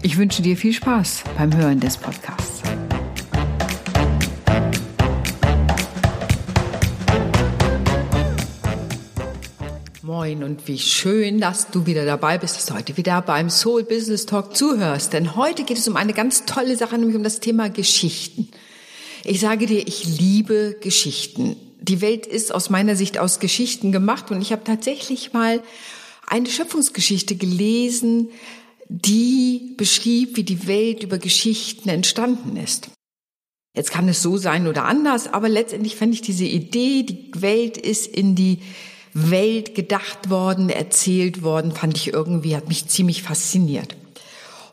Ich wünsche dir viel Spaß beim Hören des Podcasts. Moin und wie schön, dass du wieder dabei bist, dass du heute wieder beim Soul Business Talk zuhörst. Denn heute geht es um eine ganz tolle Sache, nämlich um das Thema Geschichten. Ich sage dir, ich liebe Geschichten. Die Welt ist aus meiner Sicht aus Geschichten gemacht und ich habe tatsächlich mal eine Schöpfungsgeschichte gelesen, die beschrieb, wie die Welt über Geschichten entstanden ist. Jetzt kann es so sein oder anders, aber letztendlich fand ich diese Idee, die Welt ist in die Welt gedacht worden, erzählt worden, fand ich irgendwie, hat mich ziemlich fasziniert.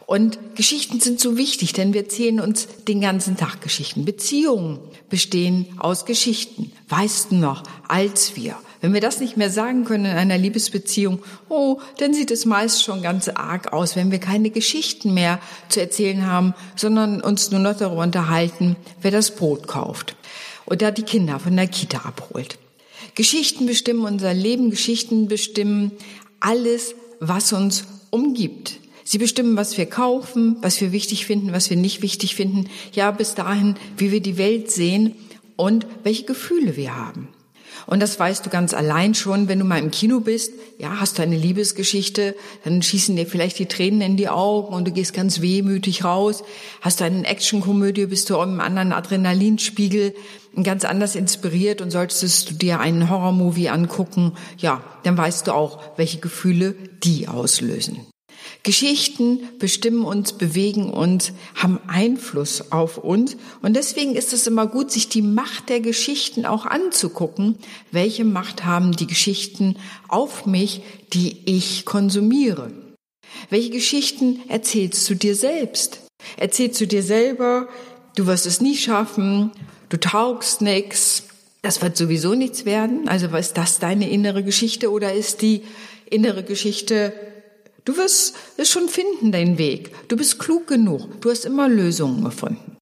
Und Geschichten sind so wichtig, denn wir erzählen uns den ganzen Tag Geschichten. Beziehungen bestehen aus Geschichten. Weißt du noch, als wir, wenn wir das nicht mehr sagen können in einer Liebesbeziehung, oh, dann sieht es meist schon ganz arg aus, wenn wir keine Geschichten mehr zu erzählen haben, sondern uns nur noch darüber unterhalten, wer das Brot kauft oder die Kinder von der Kita abholt. Geschichten bestimmen unser Leben, Geschichten bestimmen alles, was uns umgibt. Sie bestimmen, was wir kaufen, was wir wichtig finden, was wir nicht wichtig finden, ja bis dahin, wie wir die Welt sehen und welche Gefühle wir haben. Und das weißt du ganz allein schon, wenn du mal im Kino bist. Ja, hast du eine Liebesgeschichte, dann schießen dir vielleicht die Tränen in die Augen und du gehst ganz wehmütig raus. Hast du eine Actionkomödie, bist du im anderen Adrenalinspiegel ganz anders inspiriert und solltest du dir einen Horrormovie angucken, ja, dann weißt du auch, welche Gefühle die auslösen. Geschichten bestimmen uns, bewegen uns, haben Einfluss auf uns. Und deswegen ist es immer gut, sich die Macht der Geschichten auch anzugucken. Welche Macht haben die Geschichten auf mich, die ich konsumiere? Welche Geschichten erzählst du dir selbst? Erzählst du dir selber, du wirst es nie schaffen, du taugst nix, das wird sowieso nichts werden? Also ist das deine innere Geschichte oder ist die innere Geschichte Du wirst es schon finden, deinen Weg. Du bist klug genug. Du hast immer Lösungen gefunden.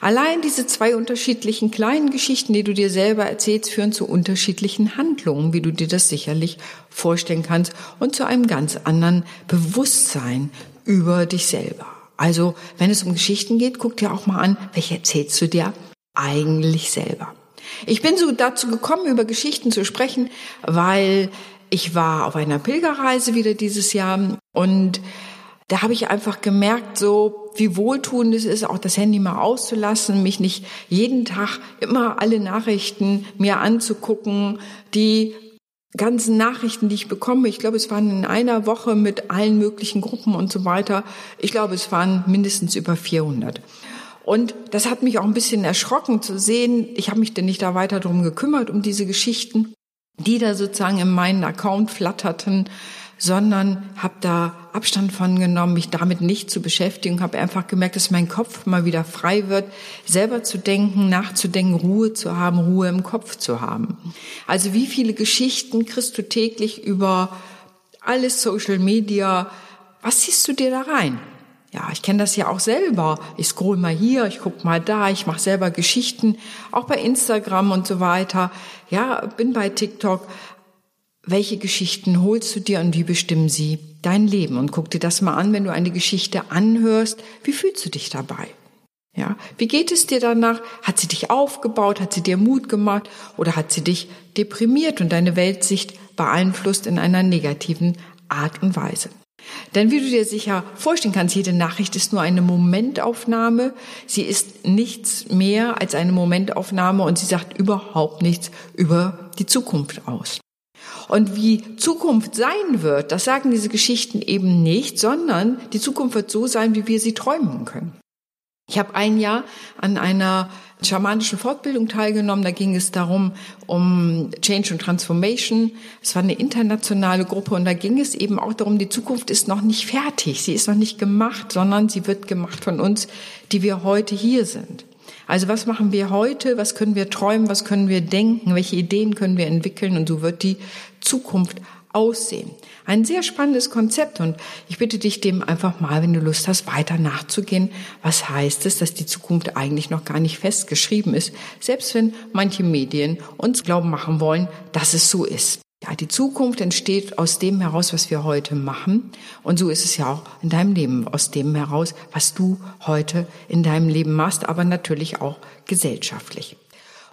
Allein diese zwei unterschiedlichen kleinen Geschichten, die du dir selber erzählst, führen zu unterschiedlichen Handlungen, wie du dir das sicherlich vorstellen kannst, und zu einem ganz anderen Bewusstsein über dich selber. Also, wenn es um Geschichten geht, guck dir auch mal an, welche erzählst du dir eigentlich selber. Ich bin so dazu gekommen, über Geschichten zu sprechen, weil ich war auf einer Pilgerreise wieder dieses Jahr und da habe ich einfach gemerkt, so wie wohltuend es ist, auch das Handy mal auszulassen, mich nicht jeden Tag immer alle Nachrichten mir anzugucken, die ganzen Nachrichten, die ich bekomme. Ich glaube, es waren in einer Woche mit allen möglichen Gruppen und so weiter. Ich glaube, es waren mindestens über 400. Und das hat mich auch ein bisschen erschrocken zu sehen. Ich habe mich denn nicht da weiter drum gekümmert, um diese Geschichten die da sozusagen in meinen Account flatterten, sondern habe da Abstand von genommen, mich damit nicht zu beschäftigen, habe einfach gemerkt, dass mein Kopf mal wieder frei wird, selber zu denken, nachzudenken, Ruhe zu haben, Ruhe im Kopf zu haben. Also wie viele Geschichten kriegst du täglich über alles Social Media? Was siehst du dir da rein? Ja, ich kenne das ja auch selber. Ich scroll mal hier, ich guck mal da, ich mache selber Geschichten, auch bei Instagram und so weiter. Ja, bin bei TikTok. Welche Geschichten holst du dir und wie bestimmen sie dein Leben? Und guck dir das mal an, wenn du eine Geschichte anhörst. Wie fühlst du dich dabei? Ja, wie geht es dir danach? Hat sie dich aufgebaut? Hat sie dir Mut gemacht? Oder hat sie dich deprimiert und deine Weltsicht beeinflusst in einer negativen Art und Weise? Denn wie du dir sicher vorstellen kannst, jede Nachricht ist nur eine Momentaufnahme. Sie ist nichts mehr als eine Momentaufnahme und sie sagt überhaupt nichts über die Zukunft aus. Und wie Zukunft sein wird, das sagen diese Geschichten eben nicht, sondern die Zukunft wird so sein, wie wir sie träumen können. Ich habe ein Jahr an einer schamanischen Fortbildung teilgenommen. Da ging es darum, um Change und Transformation. Es war eine internationale Gruppe und da ging es eben auch darum, die Zukunft ist noch nicht fertig. Sie ist noch nicht gemacht, sondern sie wird gemacht von uns, die wir heute hier sind. Also was machen wir heute? Was können wir träumen? Was können wir denken? Welche Ideen können wir entwickeln? Und so wird die Zukunft aussehen. Ein sehr spannendes Konzept und ich bitte dich dem einfach mal, wenn du Lust hast, weiter nachzugehen. Was heißt es, dass die Zukunft eigentlich noch gar nicht festgeschrieben ist, selbst wenn manche Medien uns glauben machen wollen, dass es so ist. Ja, die Zukunft entsteht aus dem heraus, was wir heute machen. Und so ist es ja auch in deinem Leben, aus dem heraus, was du heute in deinem Leben machst, aber natürlich auch gesellschaftlich.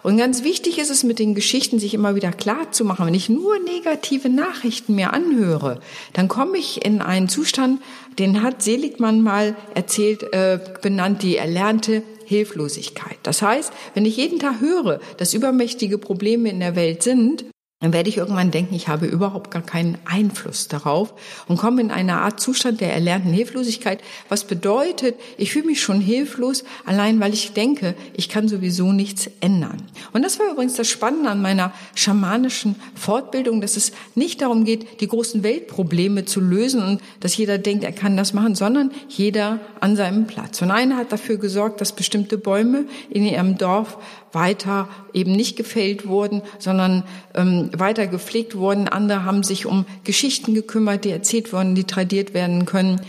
Und ganz wichtig ist es mit den Geschichten, sich immer wieder klar zu machen. Wenn ich nur negative Nachrichten mir anhöre, dann komme ich in einen Zustand, den hat Seligmann mal erzählt, äh, benannt, die erlernte Hilflosigkeit. Das heißt, wenn ich jeden Tag höre, dass übermächtige Probleme in der Welt sind, dann werde ich irgendwann denken, ich habe überhaupt gar keinen Einfluss darauf und komme in eine Art Zustand der erlernten Hilflosigkeit, was bedeutet, ich fühle mich schon hilflos, allein weil ich denke, ich kann sowieso nichts ändern. Und das war übrigens das Spannende an meiner schamanischen Fortbildung, dass es nicht darum geht, die großen Weltprobleme zu lösen und dass jeder denkt, er kann das machen, sondern jeder an seinem Platz. Und einer hat dafür gesorgt, dass bestimmte Bäume in ihrem Dorf weiter eben nicht gefällt wurden, sondern ähm, weiter gepflegt wurden. Andere haben sich um Geschichten gekümmert, die erzählt wurden, die tradiert werden können.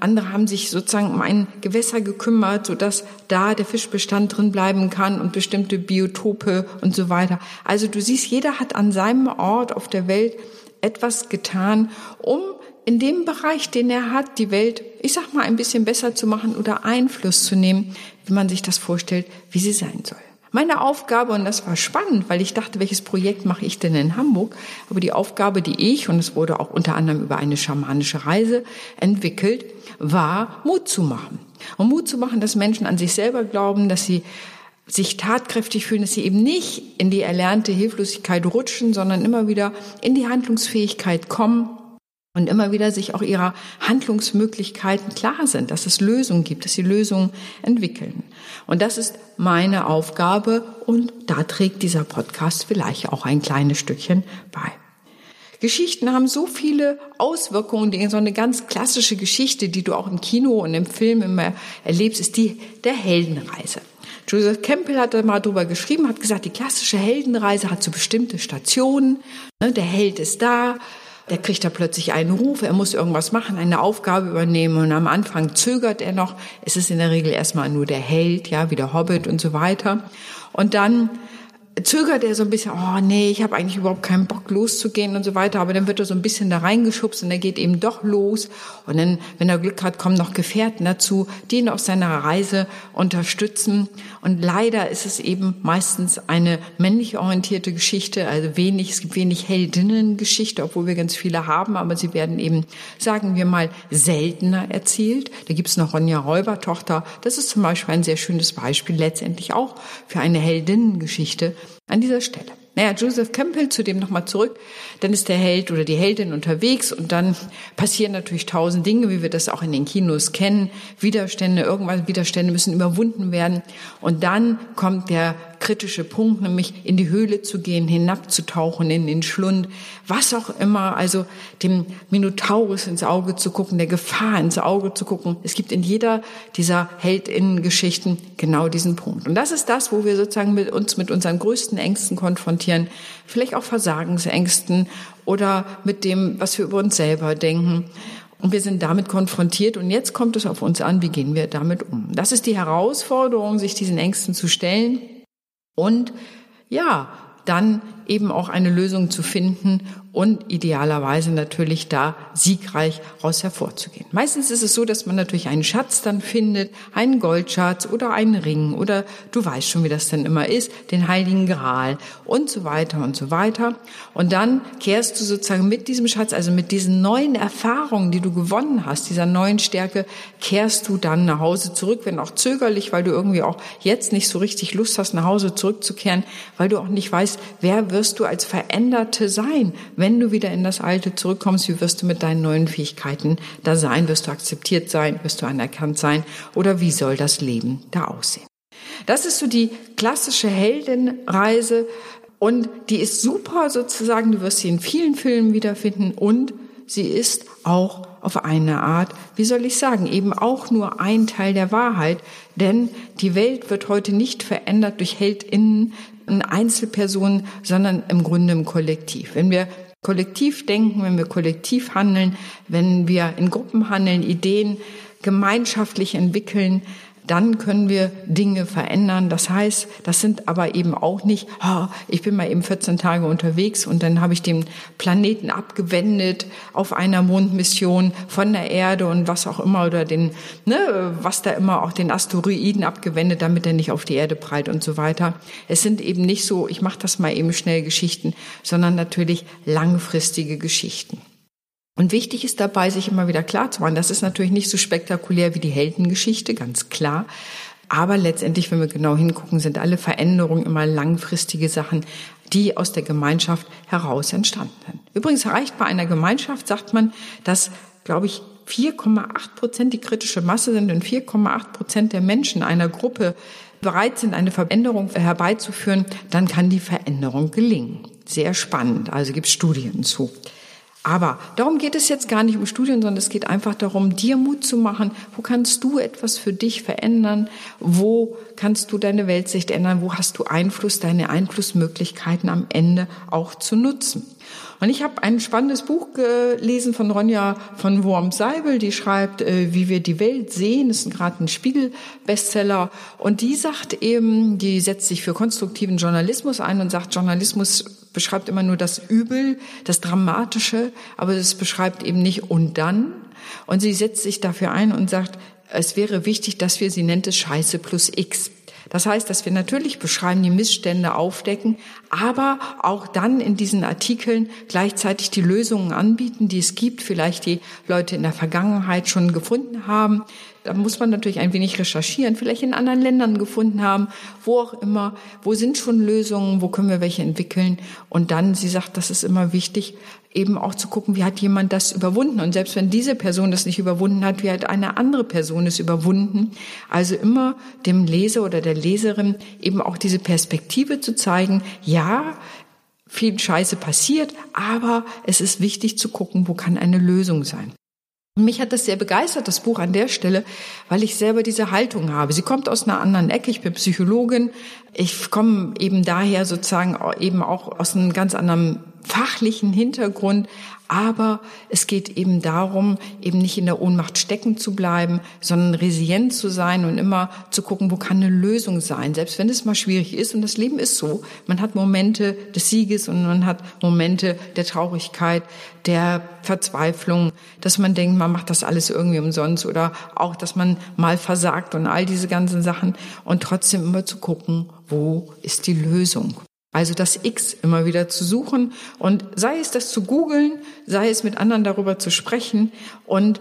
Andere haben sich sozusagen um ein Gewässer gekümmert, sodass da der Fischbestand drin bleiben kann und bestimmte Biotope und so weiter. Also du siehst, jeder hat an seinem Ort auf der Welt etwas getan, um in dem Bereich, den er hat, die Welt, ich sag mal, ein bisschen besser zu machen oder Einfluss zu nehmen, wie man sich das vorstellt, wie sie sein soll. Meine Aufgabe, und das war spannend, weil ich dachte, welches Projekt mache ich denn in Hamburg? Aber die Aufgabe, die ich, und es wurde auch unter anderem über eine schamanische Reise entwickelt, war Mut zu machen. Und Mut zu machen, dass Menschen an sich selber glauben, dass sie sich tatkräftig fühlen, dass sie eben nicht in die erlernte Hilflosigkeit rutschen, sondern immer wieder in die Handlungsfähigkeit kommen und immer wieder sich auch ihrer Handlungsmöglichkeiten klar sind, dass es Lösungen gibt, dass sie Lösungen entwickeln. Und das ist meine Aufgabe und da trägt dieser Podcast vielleicht auch ein kleines Stückchen bei. Geschichten haben so viele Auswirkungen. Die, so eine ganz klassische Geschichte, die du auch im Kino und im Film immer erlebst, ist die der Heldenreise. Joseph Campbell hat da mal drüber geschrieben, hat gesagt, die klassische Heldenreise hat so bestimmte Stationen. Ne, der Held ist da, der kriegt da plötzlich einen Ruf, er muss irgendwas machen, eine Aufgabe übernehmen und am Anfang zögert er noch. Es ist in der Regel erstmal nur der Held, ja, wie der Hobbit und so weiter. Und dann zögert er so ein bisschen, oh nee, ich habe eigentlich überhaupt keinen Bock loszugehen und so weiter, aber dann wird er so ein bisschen da reingeschubst und er geht eben doch los. Und dann, wenn er Glück hat, kommen noch Gefährten dazu, die ihn auf seiner Reise unterstützen. Und leider ist es eben meistens eine männlich orientierte Geschichte, also wenig, es gibt wenig Heldinnengeschichte, obwohl wir ganz viele haben, aber sie werden eben, sagen wir mal, seltener erzählt. Da gibt es noch Ronja Räubertochter, das ist zum Beispiel ein sehr schönes Beispiel letztendlich auch für eine Heldinnengeschichte, an dieser Stelle. Naja, Joseph Campbell, zu dem nochmal zurück, dann ist der Held oder die Heldin unterwegs und dann passieren natürlich tausend Dinge, wie wir das auch in den Kinos kennen. Widerstände, irgendwann Widerstände müssen überwunden werden. Und dann kommt der kritische Punkt, nämlich in die Höhle zu gehen, hinabzutauchen in den Schlund, was auch immer, also dem Minotaurus ins Auge zu gucken, der Gefahr ins Auge zu gucken. Es gibt in jeder dieser Heldinnengeschichten genau diesen Punkt. Und das ist das, wo wir sozusagen mit uns mit unseren größten Ängsten konfrontieren, vielleicht auch Versagensängsten oder mit dem, was wir über uns selber denken. Und wir sind damit konfrontiert und jetzt kommt es auf uns an, wie gehen wir damit um. Das ist die Herausforderung, sich diesen Ängsten zu stellen und ja, dann eben auch eine Lösung zu finden und idealerweise natürlich da siegreich raus hervorzugehen. Meistens ist es so, dass man natürlich einen Schatz dann findet, einen Goldschatz oder einen Ring oder du weißt schon, wie das dann immer ist, den heiligen Gral und so weiter und so weiter. Und dann kehrst du sozusagen mit diesem Schatz, also mit diesen neuen Erfahrungen, die du gewonnen hast, dieser neuen Stärke, kehrst du dann nach Hause zurück, wenn auch zögerlich, weil du irgendwie auch jetzt nicht so richtig Lust hast, nach Hause zurückzukehren, weil du auch nicht weißt, wer wirst du als Veränderte sein? Wenn du wieder in das Alte zurückkommst, wie wirst du mit deinen neuen Fähigkeiten da sein? Wirst du akzeptiert sein? Wirst du anerkannt sein? Oder wie soll das Leben da aussehen? Das ist so die klassische Heldenreise und die ist super sozusagen. Du wirst sie in vielen Filmen wiederfinden und sie ist auch auf eine Art, wie soll ich sagen, eben auch nur ein Teil der Wahrheit, denn die Welt wird heute nicht verändert durch Heldinnen, Einzelpersonen, sondern im Grunde im Kollektiv. Wenn wir kollektiv denken, wenn wir kollektiv handeln, wenn wir in Gruppen handeln, Ideen gemeinschaftlich entwickeln, dann können wir Dinge verändern. Das heißt, das sind aber eben auch nicht, oh, ich bin mal eben 14 Tage unterwegs und dann habe ich den Planeten abgewendet auf einer Mondmission von der Erde und was auch immer oder den, ne, was da immer auch den Asteroiden abgewendet, damit er nicht auf die Erde prallt und so weiter. Es sind eben nicht so, ich mache das mal eben schnell Geschichten, sondern natürlich langfristige Geschichten. Und wichtig ist dabei, sich immer wieder klar zu machen, das ist natürlich nicht so spektakulär wie die Heldengeschichte, ganz klar. Aber letztendlich, wenn wir genau hingucken, sind alle Veränderungen immer langfristige Sachen, die aus der Gemeinschaft heraus entstanden sind. Übrigens reicht bei einer Gemeinschaft, sagt man, dass, glaube ich, 4,8 Prozent die kritische Masse sind und 4,8 Prozent der Menschen einer Gruppe bereit sind, eine Veränderung herbeizuführen, dann kann die Veränderung gelingen. Sehr spannend. Also gibt es Studien zu. Aber darum geht es jetzt gar nicht um Studien, sondern es geht einfach darum, dir Mut zu machen. Wo kannst du etwas für dich verändern? Wo kannst du deine Weltsicht ändern? Wo hast du Einfluss, deine Einflussmöglichkeiten am Ende auch zu nutzen? Und ich habe ein spannendes Buch gelesen von Ronja von Worm-Seibel, die schreibt, äh, wie wir die Welt sehen. Das ist gerade ein Spiegel-Bestseller. Und die sagt eben, die setzt sich für konstruktiven Journalismus ein und sagt, Journalismus beschreibt immer nur das Übel, das Dramatische, aber es beschreibt eben nicht und dann. Und sie setzt sich dafür ein und sagt, es wäre wichtig, dass wir, sie nennt es Scheiße plus X. Das heißt, dass wir natürlich beschreiben, die Missstände aufdecken, aber auch dann in diesen Artikeln gleichzeitig die Lösungen anbieten, die es gibt, vielleicht die Leute in der Vergangenheit schon gefunden haben. Da muss man natürlich ein wenig recherchieren, vielleicht in anderen Ländern gefunden haben, wo auch immer, wo sind schon Lösungen, wo können wir welche entwickeln. Und dann, sie sagt, das ist immer wichtig, eben auch zu gucken, wie hat jemand das überwunden. Und selbst wenn diese Person das nicht überwunden hat, wie hat eine andere Person es überwunden. Also immer dem Leser oder der Leserin eben auch diese Perspektive zu zeigen, ja, viel Scheiße passiert, aber es ist wichtig zu gucken, wo kann eine Lösung sein. Mich hat das sehr begeistert, das Buch an der Stelle, weil ich selber diese Haltung habe. Sie kommt aus einer anderen Ecke. Ich bin Psychologin. Ich komme eben daher sozusagen eben auch aus einem ganz anderen fachlichen Hintergrund, aber es geht eben darum, eben nicht in der Ohnmacht stecken zu bleiben, sondern resilient zu sein und immer zu gucken, wo kann eine Lösung sein, selbst wenn es mal schwierig ist. Und das Leben ist so. Man hat Momente des Sieges und man hat Momente der Traurigkeit, der Verzweiflung, dass man denkt, man macht das alles irgendwie umsonst oder auch, dass man mal versagt und all diese ganzen Sachen und trotzdem immer zu gucken, wo ist die Lösung. Also das X immer wieder zu suchen und sei es das zu googeln, sei es mit anderen darüber zu sprechen und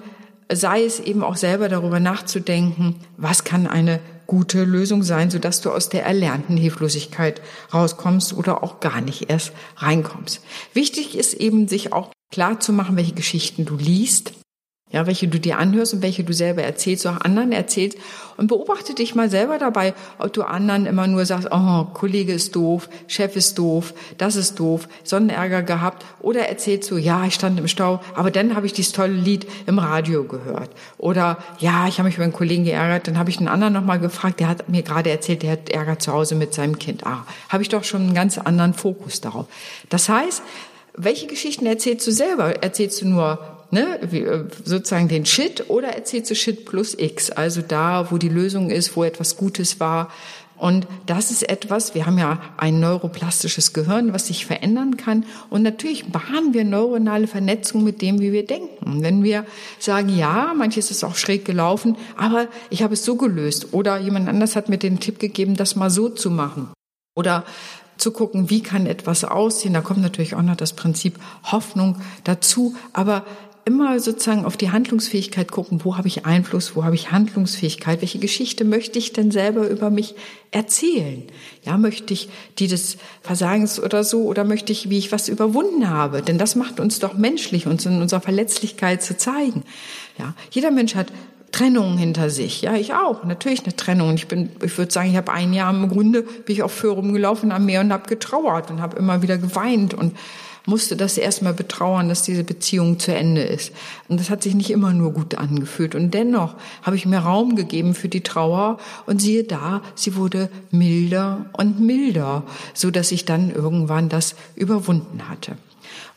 sei es eben auch selber darüber nachzudenken, was kann eine gute Lösung sein, sodass du aus der erlernten Hilflosigkeit rauskommst oder auch gar nicht erst reinkommst. Wichtig ist eben, sich auch klar zu machen, welche Geschichten du liest, ja, welche du dir anhörst und welche du selber erzählst, auch anderen erzählst und beobachte dich mal selber dabei, ob du anderen immer nur sagst, oh, Kollege ist doof, Chef ist doof, das ist doof, Sonnenärger gehabt oder erzählst du, ja, ich stand im Stau, aber dann habe ich dieses tolle Lied im Radio gehört oder ja, ich habe mich über einen Kollegen geärgert, dann habe ich einen anderen nochmal gefragt, der hat mir gerade erzählt, der hat Ärger zu Hause mit seinem Kind. Ah, habe ich doch schon einen ganz anderen Fokus darauf. Das heißt, welche Geschichten erzählst du selber? Erzählst du nur ne, äh, sozusagen den Shit oder erzählst du Shit plus X, also da, wo die Lösung ist, wo etwas Gutes war. Und das ist etwas, wir haben ja ein neuroplastisches Gehirn, was sich verändern kann. Und natürlich bahnen wir neuronale Vernetzung mit dem, wie wir denken. Wenn wir sagen, ja, manches ist auch schräg gelaufen, aber ich habe es so gelöst. Oder jemand anders hat mir den Tipp gegeben, das mal so zu machen. Oder zu gucken, wie kann etwas aussehen. Da kommt natürlich auch noch das Prinzip Hoffnung dazu. Aber immer sozusagen auf die Handlungsfähigkeit gucken, wo habe ich Einfluss, wo habe ich Handlungsfähigkeit, welche Geschichte möchte ich denn selber über mich erzählen? Ja, möchte ich die des Versagens oder so oder möchte ich, wie ich was überwunden habe? Denn das macht uns doch menschlich, uns in unserer Verletzlichkeit zu zeigen. Ja, jeder Mensch hat Trennungen hinter sich. Ja, ich auch. Natürlich eine Trennung. Ich bin, ich würde sagen, ich habe ein Jahr im Grunde bin ich auf Föhr rumgelaufen am Meer und habe getrauert und habe immer wieder geweint und musste das erstmal betrauern, dass diese Beziehung zu Ende ist. Und das hat sich nicht immer nur gut angefühlt. Und dennoch habe ich mir Raum gegeben für die Trauer und siehe da, sie wurde milder und milder, so dass ich dann irgendwann das überwunden hatte.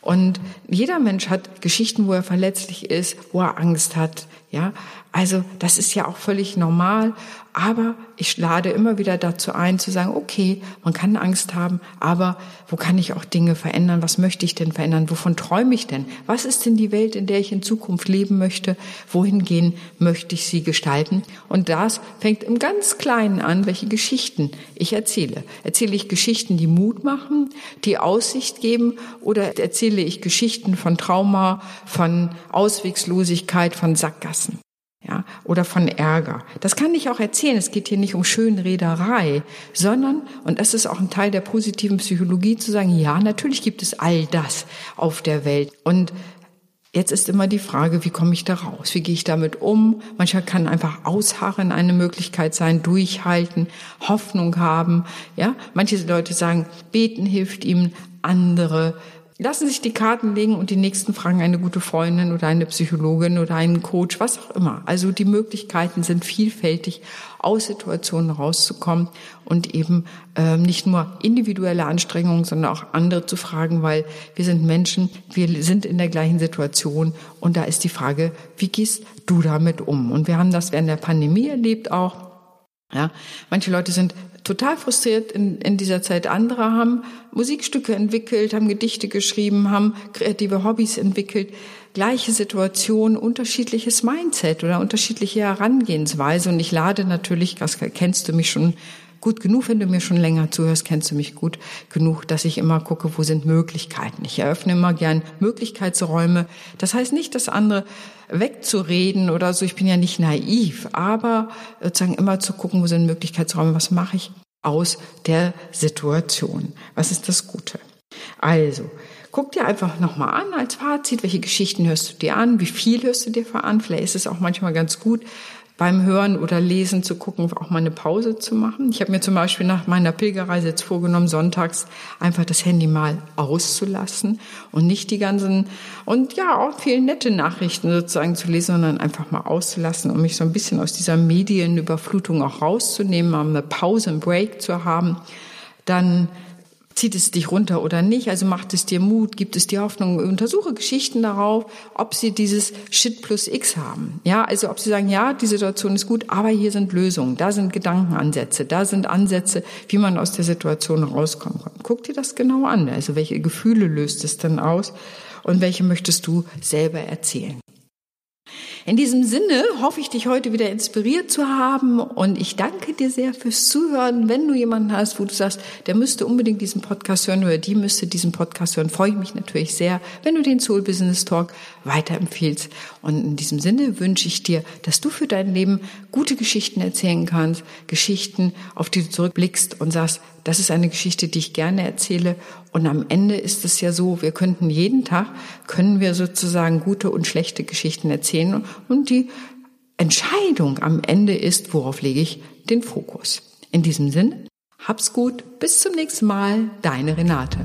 Und jeder Mensch hat Geschichten, wo er verletzlich ist, wo er Angst hat, ja. Also, das ist ja auch völlig normal. Aber ich lade immer wieder dazu ein, zu sagen, okay, man kann Angst haben, aber wo kann ich auch Dinge verändern? Was möchte ich denn verändern? Wovon träume ich denn? Was ist denn die Welt, in der ich in Zukunft leben möchte? Wohin gehen möchte ich sie gestalten? Und das fängt im ganz Kleinen an, welche Geschichten ich erzähle. Erzähle ich Geschichten, die Mut machen, die Aussicht geben, oder erzähle ich Geschichten von Trauma, von Auswegslosigkeit, von Sackgassen? Ja, oder von Ärger. Das kann ich auch erzählen. Es geht hier nicht um Schönrederei, sondern, und das ist auch ein Teil der positiven Psychologie, zu sagen, ja, natürlich gibt es all das auf der Welt. Und Jetzt ist immer die Frage, wie komme ich da raus? Wie gehe ich damit um? Manchmal kann einfach ausharren eine Möglichkeit sein, durchhalten, Hoffnung haben. Ja, manche Leute sagen, beten hilft ihm, andere Lassen sich die Karten legen und die nächsten fragen eine gute Freundin oder eine Psychologin oder einen Coach, was auch immer. Also die Möglichkeiten sind vielfältig, aus Situationen rauszukommen und eben äh, nicht nur individuelle Anstrengungen, sondern auch andere zu fragen, weil wir sind Menschen, wir sind in der gleichen Situation und da ist die Frage, wie gehst du damit um? Und wir haben das während der Pandemie erlebt auch. Ja, manche Leute sind total frustriert in, in dieser Zeit. Andere haben Musikstücke entwickelt, haben Gedichte geschrieben, haben kreative Hobbys entwickelt. Gleiche Situation, unterschiedliches Mindset oder unterschiedliche Herangehensweise. Und ich lade natürlich, das kennst du mich schon gut genug, wenn du mir schon länger zuhörst, kennst du mich gut genug, dass ich immer gucke, wo sind Möglichkeiten. Ich eröffne immer gern Möglichkeitsräume. Das heißt nicht, dass andere wegzureden oder so. Ich bin ja nicht naiv, aber sozusagen immer zu gucken, wo sind Möglichkeitsräume, was mache ich aus der Situation? Was ist das Gute? Also, guck dir einfach nochmal an als Fazit, welche Geschichten hörst du dir an, wie viel hörst du dir an. Vielleicht ist es auch manchmal ganz gut, beim Hören oder Lesen zu gucken, auch mal eine Pause zu machen. Ich habe mir zum Beispiel nach meiner Pilgerreise jetzt vorgenommen, sonntags einfach das Handy mal auszulassen und nicht die ganzen und ja auch viele nette Nachrichten sozusagen zu lesen, sondern einfach mal auszulassen, um mich so ein bisschen aus dieser Medienüberflutung auch rauszunehmen, mal eine Pause, einen Break zu haben. Dann Zieht es dich runter oder nicht? Also macht es dir Mut? Gibt es dir Hoffnung? Untersuche Geschichten darauf, ob sie dieses Shit plus X haben. Ja, also ob sie sagen, ja, die Situation ist gut, aber hier sind Lösungen, da sind Gedankenansätze, da sind Ansätze, wie man aus der Situation rauskommen kann. Guck dir das genau an. Also welche Gefühle löst es denn aus und welche möchtest du selber erzählen? In diesem Sinne hoffe ich, dich heute wieder inspiriert zu haben und ich danke dir sehr fürs Zuhören. Wenn du jemanden hast, wo du sagst, der müsste unbedingt diesen Podcast hören oder die müsste diesen Podcast hören, freue ich mich natürlich sehr, wenn du den Soul Business Talk weiterempfiehlst. Und in diesem Sinne wünsche ich dir, dass du für dein Leben gute Geschichten erzählen kannst, Geschichten, auf die du zurückblickst und sagst, das ist eine Geschichte, die ich gerne erzähle. Und am Ende ist es ja so, wir könnten jeden Tag, können wir sozusagen gute und schlechte Geschichten erzählen. Und die Entscheidung am Ende ist, worauf lege ich den Fokus. In diesem Sinne, hab's gut, bis zum nächsten Mal, deine Renate.